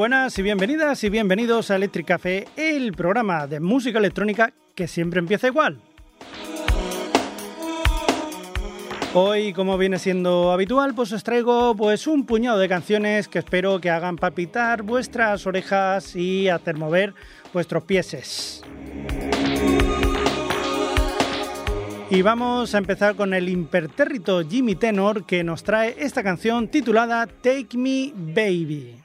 Buenas y bienvenidas y bienvenidos a Electric Café, el programa de música electrónica que siempre empieza igual. Hoy, como viene siendo habitual, pues os traigo pues un puñado de canciones que espero que hagan palpitar vuestras orejas y hacer mover vuestros pieses. Y vamos a empezar con el impertérrito Jimmy Tenor que nos trae esta canción titulada Take Me Baby.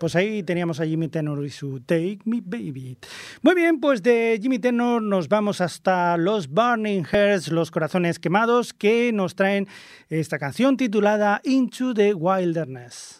Pues ahí teníamos a Jimmy Tenor y su Take Me Baby. Muy bien, pues de Jimmy Tenor nos vamos hasta los Burning Hearts, los corazones quemados, que nos traen esta canción titulada Into the Wilderness.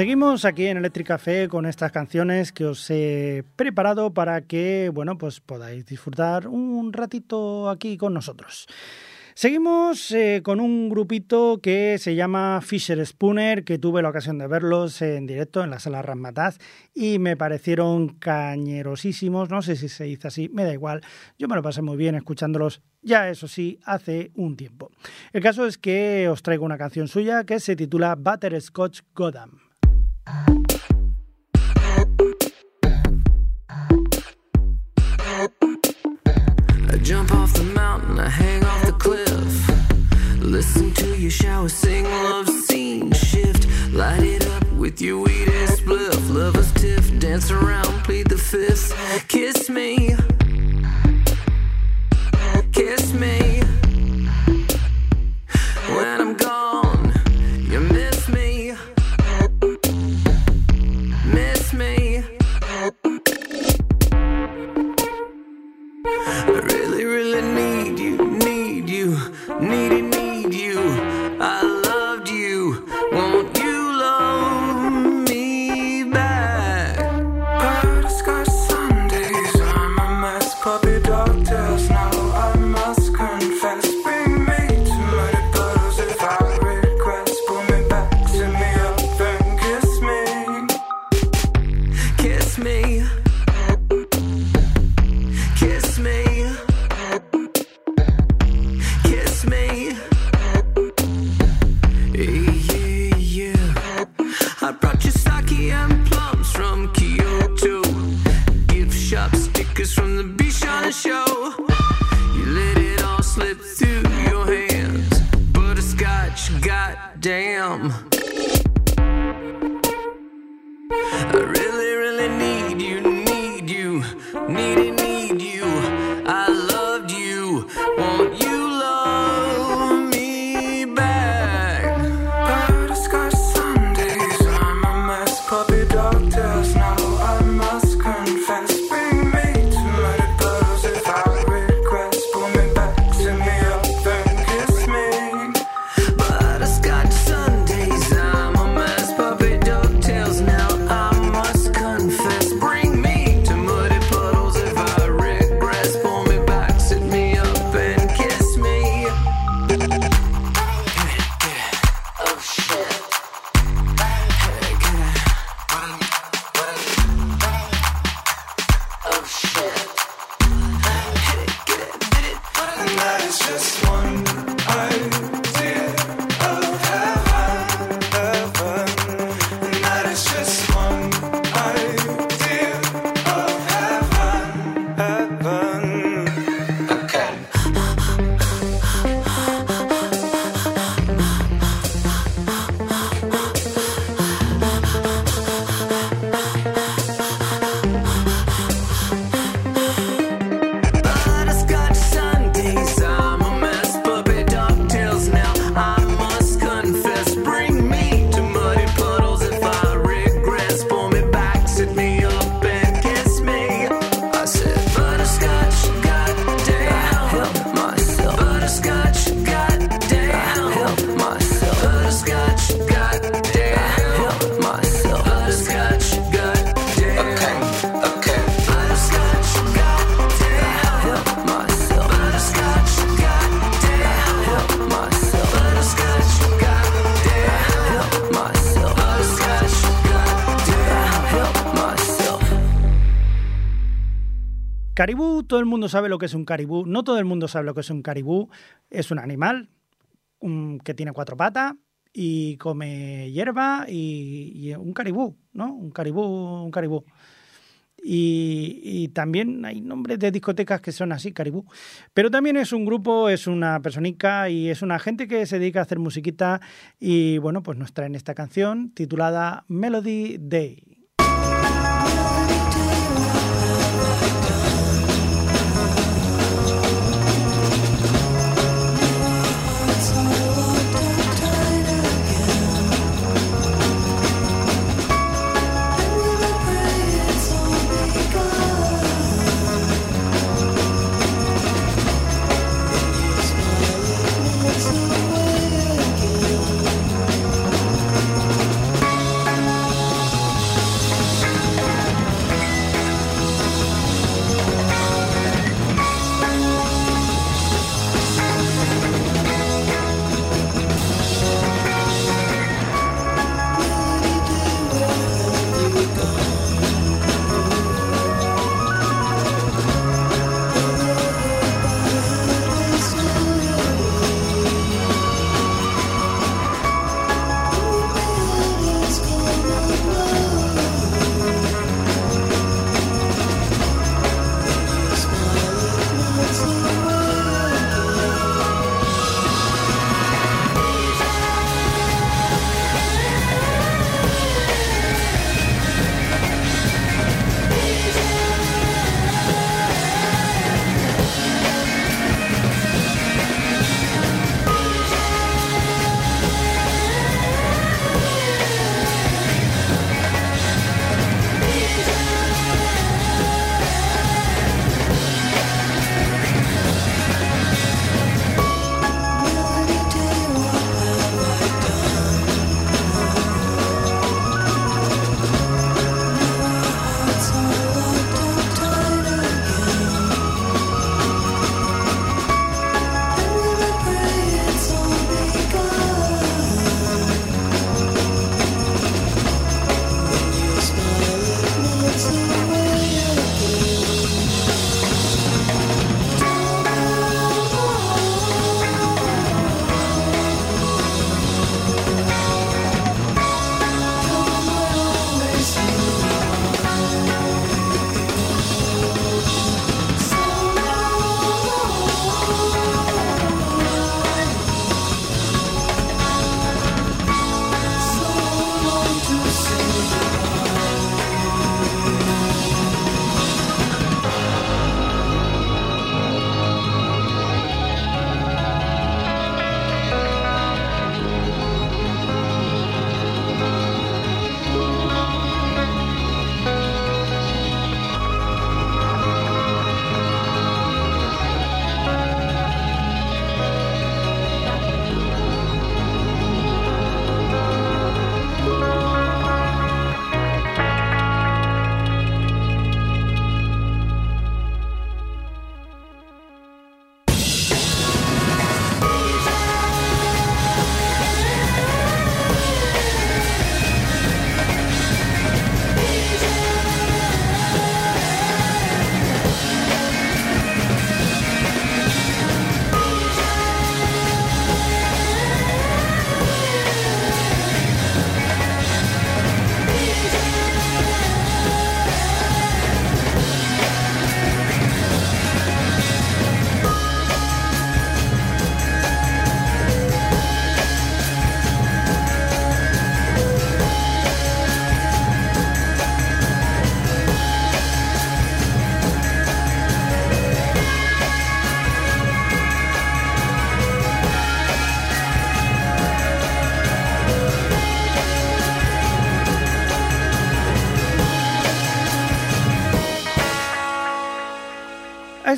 Seguimos aquí en Electric Café con estas canciones que os he preparado para que, bueno, pues podáis disfrutar un ratito aquí con nosotros. Seguimos eh, con un grupito que se llama Fisher Spooner, que tuve la ocasión de verlos en directo en la sala Ramataz y me parecieron cañerosísimos. No sé si se dice así, me da igual. Yo me lo pasé muy bien escuchándolos, ya eso sí, hace un tiempo. El caso es que os traigo una canción suya que se titula Butterscotch Gotham. jump off the mountain, I hang off the cliff. Listen to your shower, sing love scene, shift, light it up with your weed and spliff. Lovers tiff, dance around, plead the fifth. Kiss me, kiss me. Todo el mundo sabe lo que es un caribú. No todo el mundo sabe lo que es un caribú. Es un animal que tiene cuatro patas y come hierba y, y un caribú, ¿no? Un caribú, un caribú. Y, también hay nombres de discotecas que son así, caribú. Pero también es un grupo, es una personita y es una gente que se dedica a hacer musiquita y bueno, pues nos traen esta canción titulada Melody Day.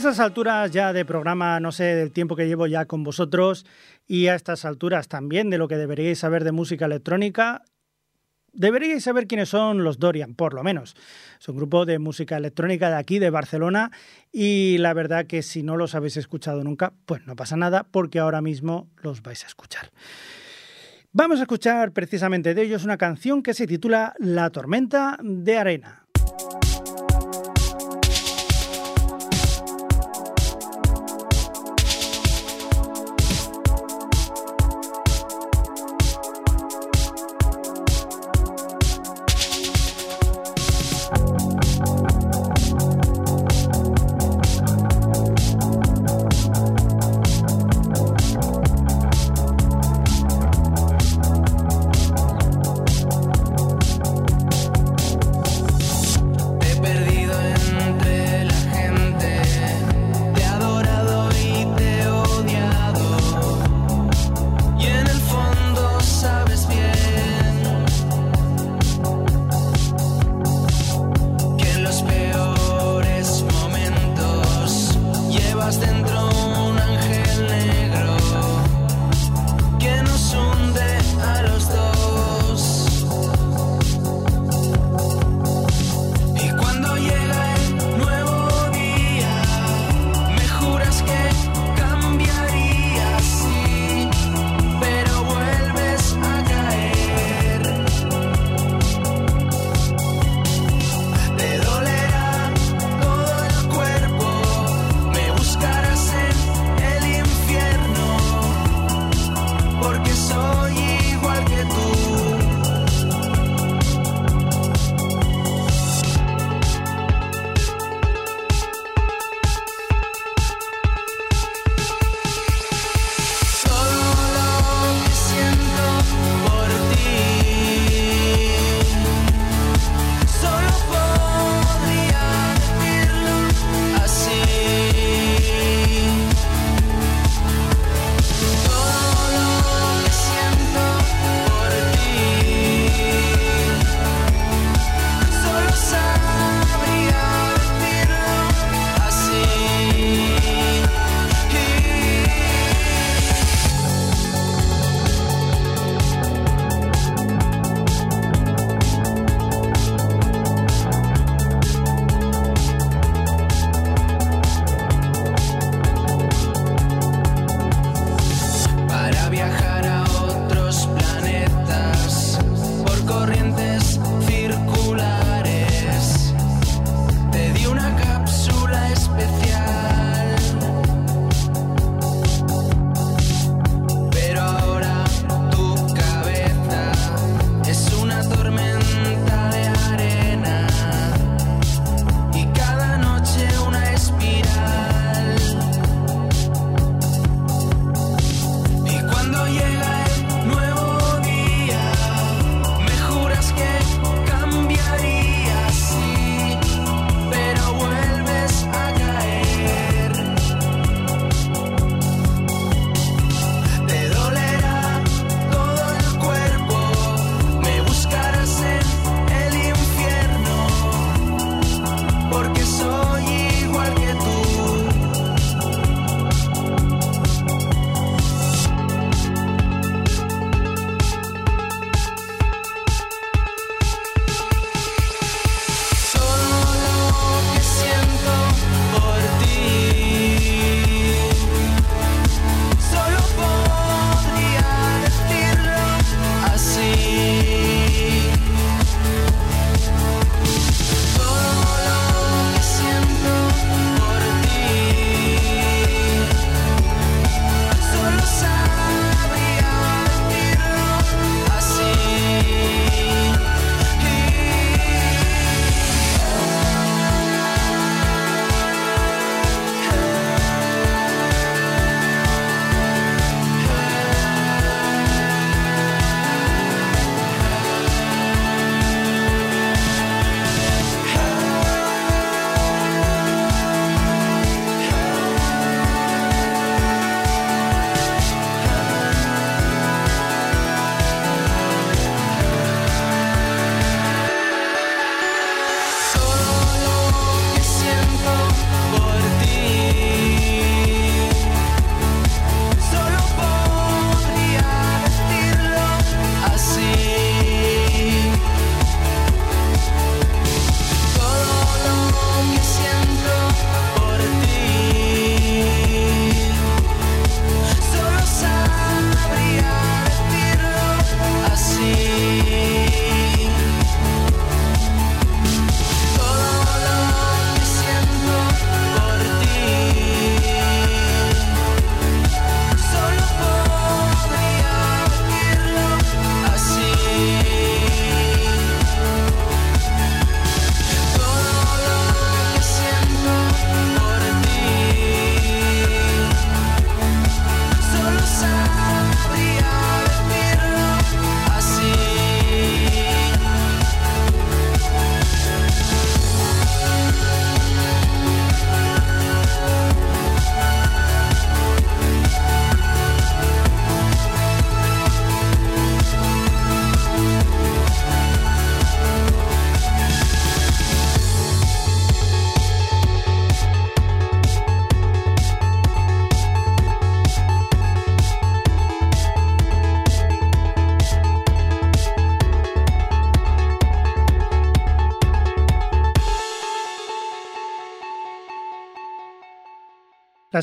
Estas alturas ya de programa, no sé, del tiempo que llevo ya con vosotros y a estas alturas también de lo que deberíais saber de música electrónica, deberíais saber quiénes son los Dorian, por lo menos. Es un grupo de música electrónica de aquí, de Barcelona, y la verdad que si no los habéis escuchado nunca, pues no pasa nada, porque ahora mismo los vais a escuchar. Vamos a escuchar precisamente de ellos una canción que se titula La tormenta de arena.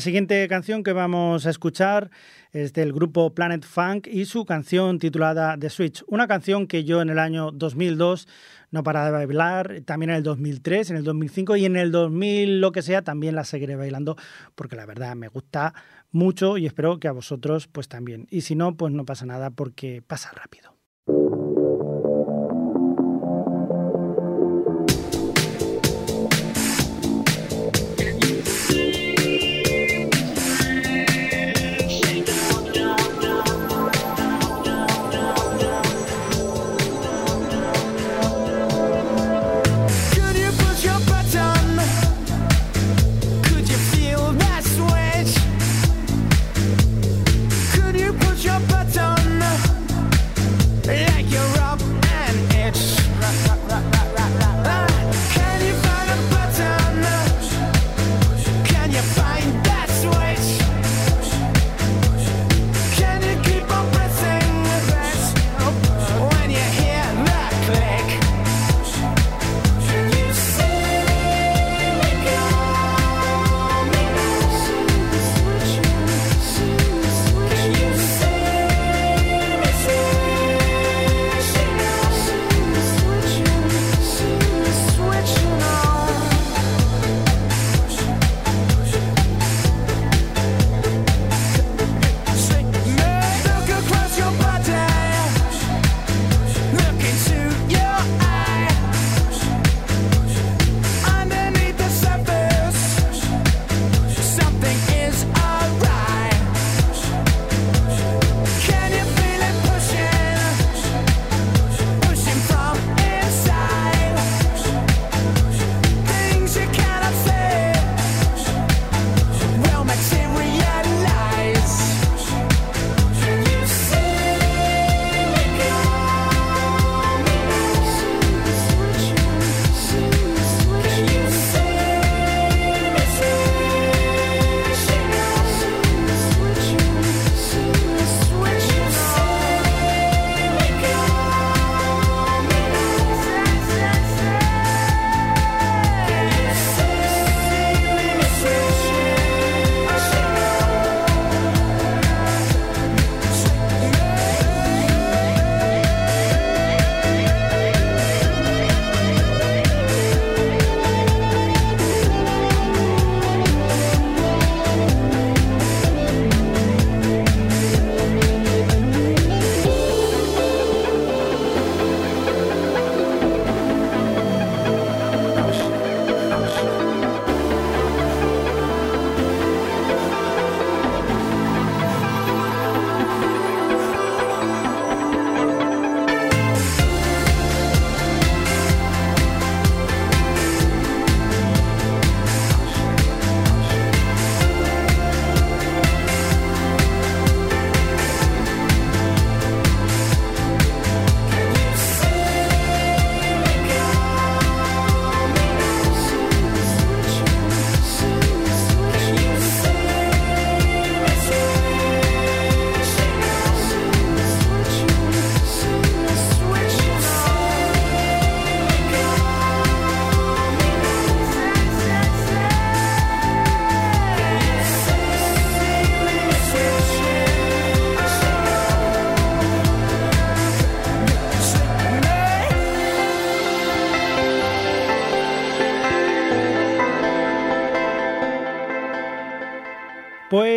La siguiente canción que vamos a escuchar es del grupo Planet Funk y su canción titulada The Switch, una canción que yo en el año 2002 no paraba de bailar, también en el 2003, en el 2005 y en el 2000 lo que sea también la seguiré bailando porque la verdad me gusta mucho y espero que a vosotros pues también. Y si no, pues no pasa nada porque pasa rápido.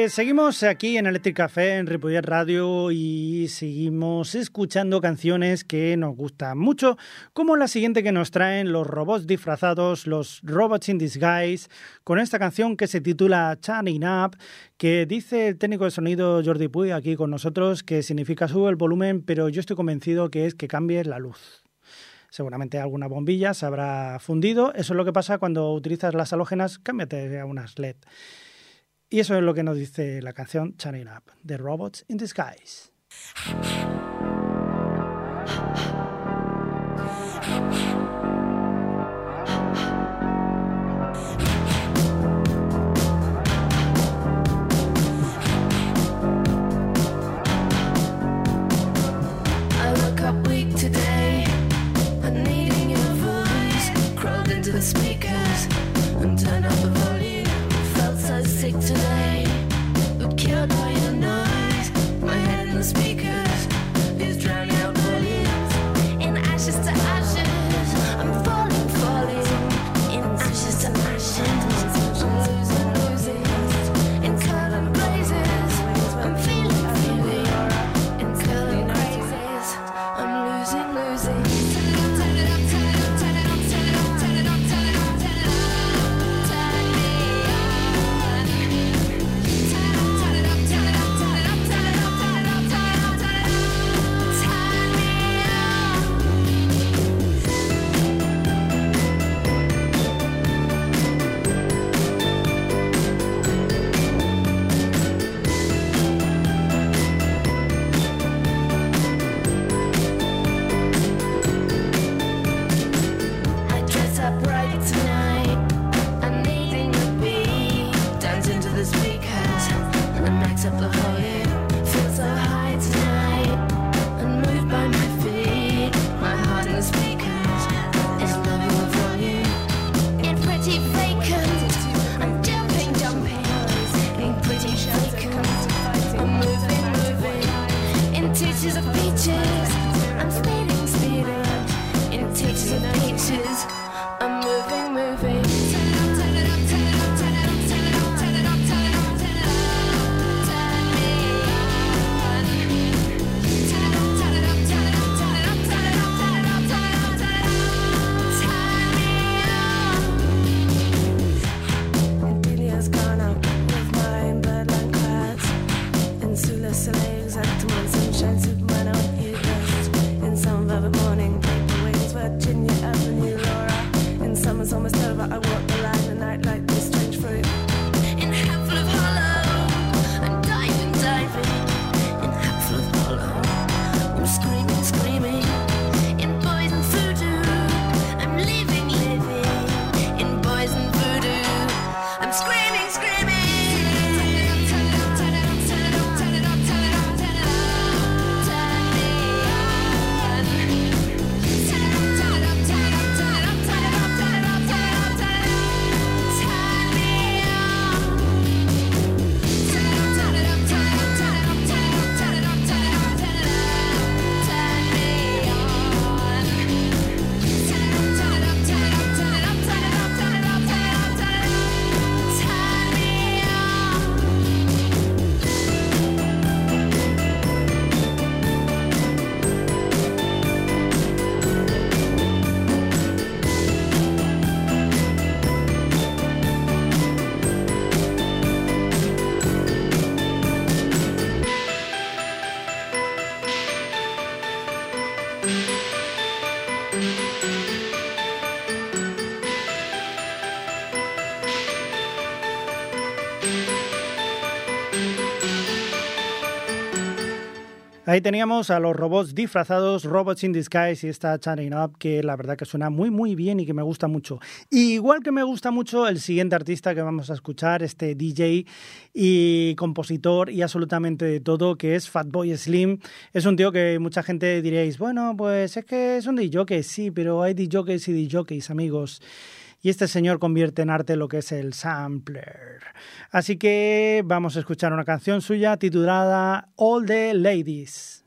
Seguimos aquí en Electric Café, en Ripollet Radio, y seguimos escuchando canciones que nos gustan mucho, como la siguiente que nos traen los robots disfrazados, los Robots in Disguise, con esta canción que se titula Turning Up, que dice el técnico de sonido Jordi Puy aquí con nosotros que significa sube el volumen, pero yo estoy convencido que es que cambie la luz seguramente alguna bombilla se habrá fundido. Eso es lo que pasa cuando utilizas las halógenas, cámbiate a unas LED. Y eso es lo que nos dice la canción Turning Up, The Robots in Disguise. Ahí teníamos a los robots disfrazados, Robots in Disguise y esta Chatting Up que la verdad que suena muy muy bien y que me gusta mucho. igual que me gusta mucho el siguiente artista que vamos a escuchar, este DJ y compositor y absolutamente de todo, que es Fatboy Slim. Es un tío que mucha gente diréis, bueno, pues es que es un DJ, sí, pero hay DJs y DJs, amigos y este señor convierte en arte lo que es el sampler. Así que vamos a escuchar una canción suya titulada All the Ladies.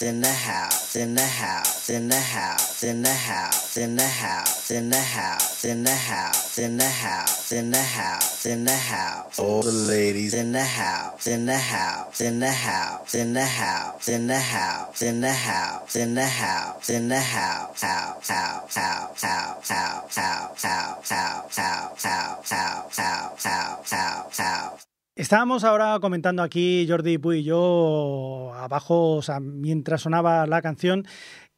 House, in the house, in the house, in the house, in the house, in the house, in the house, in the house, in the house, in the house, in the house. All the ladies in the house, in the house, in the house, in the house, in the house, in the house, in the house, in the house, house, house, house, house, house, house, house, house, house, house, house, house, house, house, house. Estábamos ahora comentando aquí, Jordi Puy y yo, abajo, o sea, mientras sonaba la canción,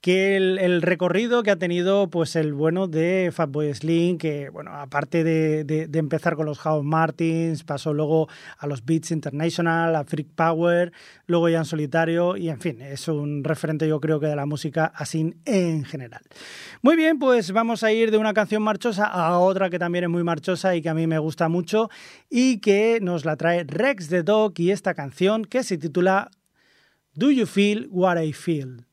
que el, recorrido que ha tenido pues el bueno de Fatboy Slim, que bueno, aparte de, empezar con los House Martins, pasó luego a los Beats International, a Freak Power, luego ya en solitario, y en fin, es un referente yo creo que de la música así en general. Muy bien, pues vamos a ir de una canción marchosa a otra que también es muy marchosa y que a mí me gusta mucho, y que nos la trae Rex the Dog y esta canción que se titula Do You Feel What I Feel?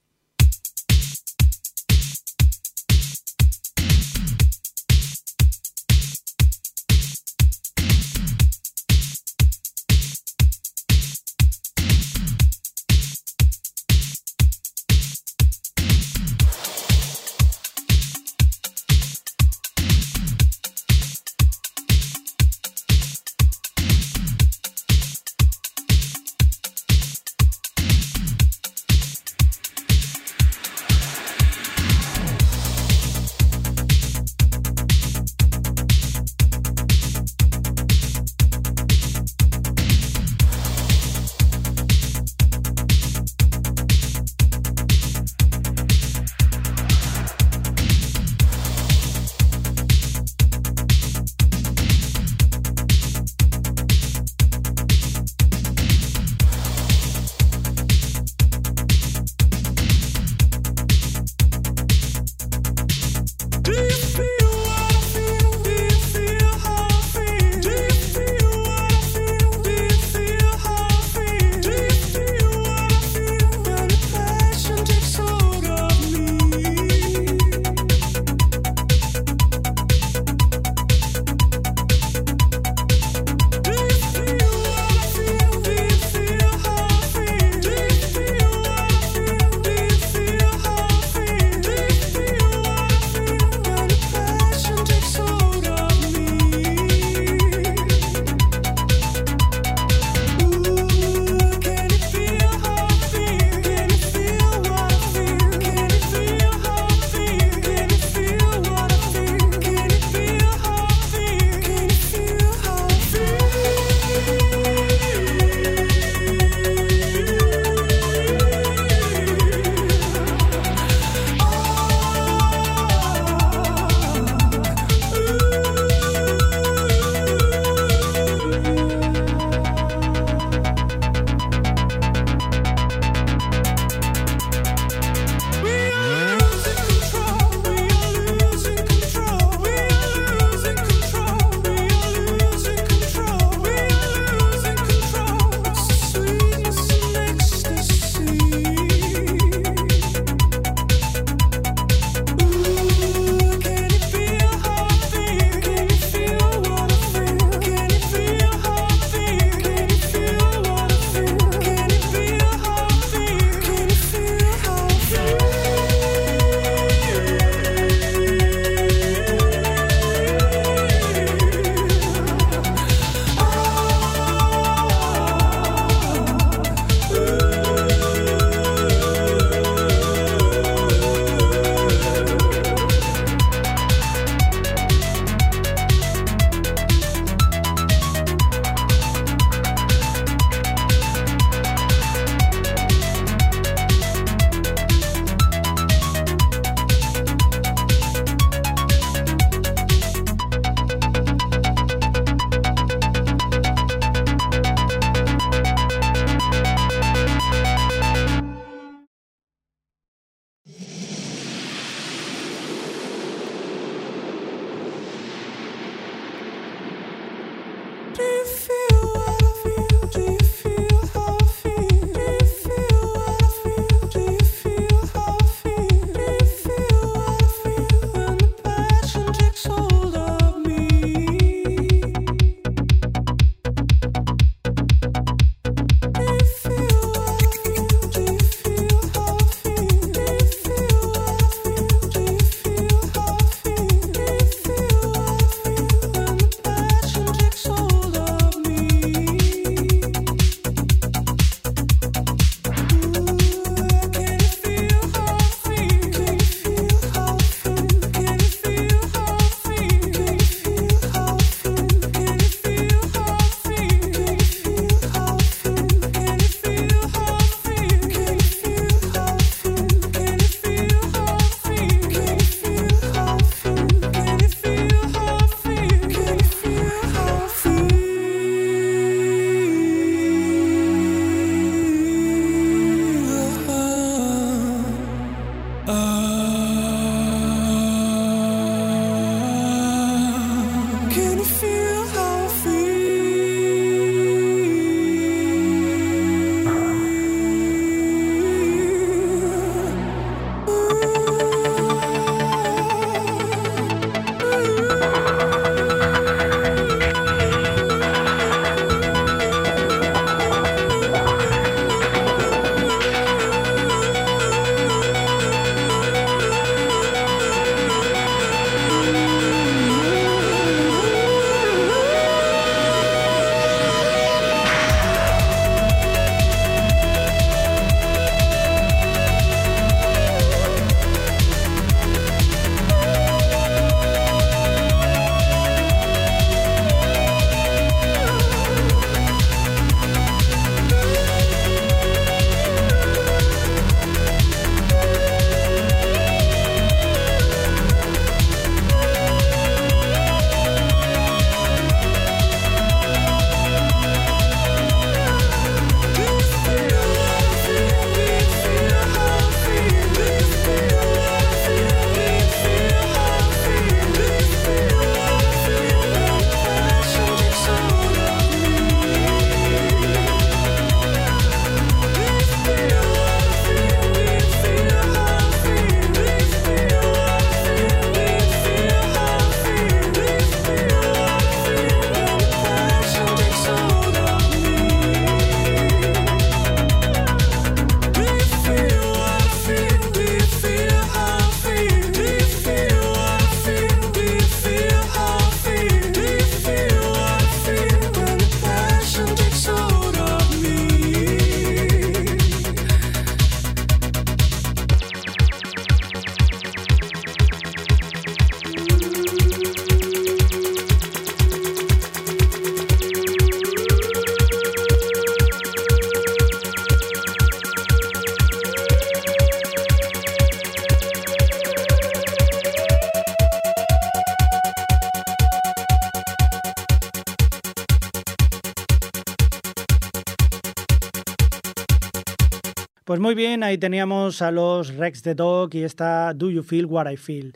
Muy bien, ahí teníamos a los Rex the Dog y esta Do You Feel What I Feel.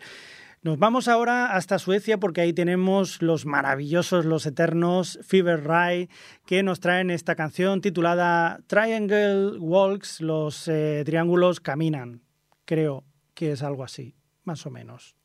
Nos vamos ahora hasta Suecia porque ahí tenemos los maravillosos, los eternos Fever Ray que nos traen esta canción titulada Triangle Walks, los eh, triángulos caminan. Creo que es algo así, más o menos.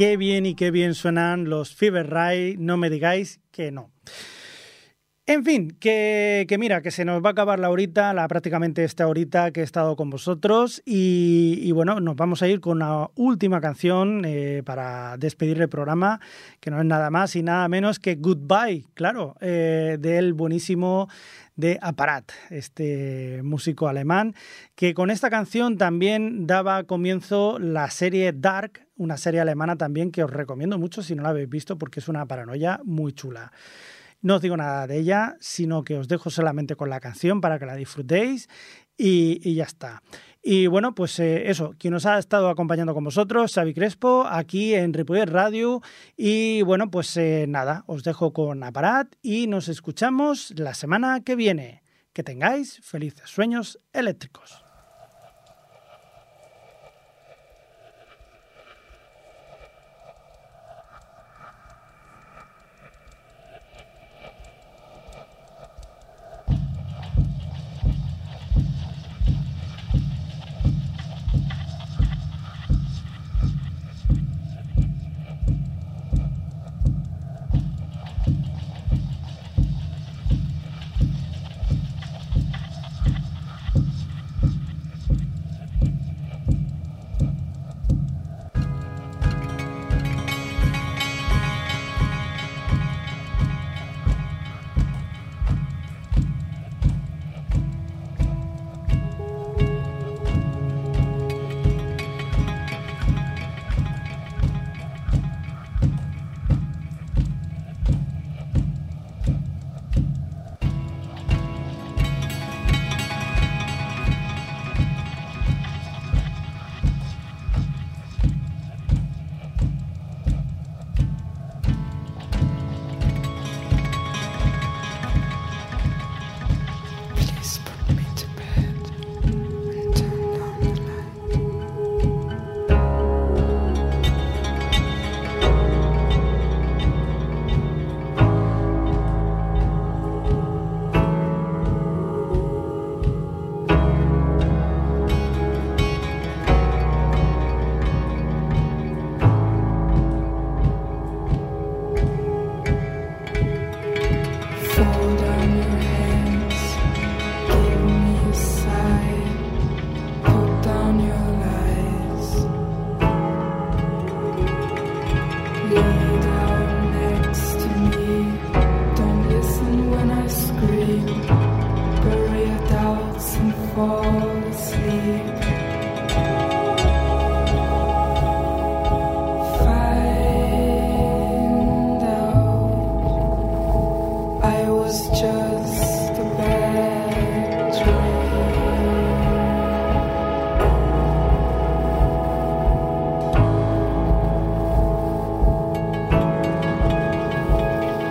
Qué bien y qué bien suenan los Fever Ray, no me digáis que no. En fin, que, mira, que se nos va a acabar la horita, la prácticamente esta horita que he estado con vosotros y, bueno, nos vamos a ir con una última canción eh, para despedir el programa, que no es nada más y nada menos que Goodbye, claro, eh, del buenísimo de Aparat, este músico alemán, que con esta canción también daba comienzo la serie Dark, una serie alemana también que os recomiendo mucho si no la habéis visto porque es una paranoia muy chula. No os digo nada de ella, sino que os dejo solamente con la canción para que la disfrutéis y, ya está. Y bueno, pues eh, eso, quien nos ha estado acompañando con vosotros, Xavi Crespo, aquí en Ripollet Radio. Y bueno, pues eh, nada, os dejo con Aparat y nos escuchamos la semana que viene. Que tengáis felices sueños eléctricos.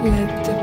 Let the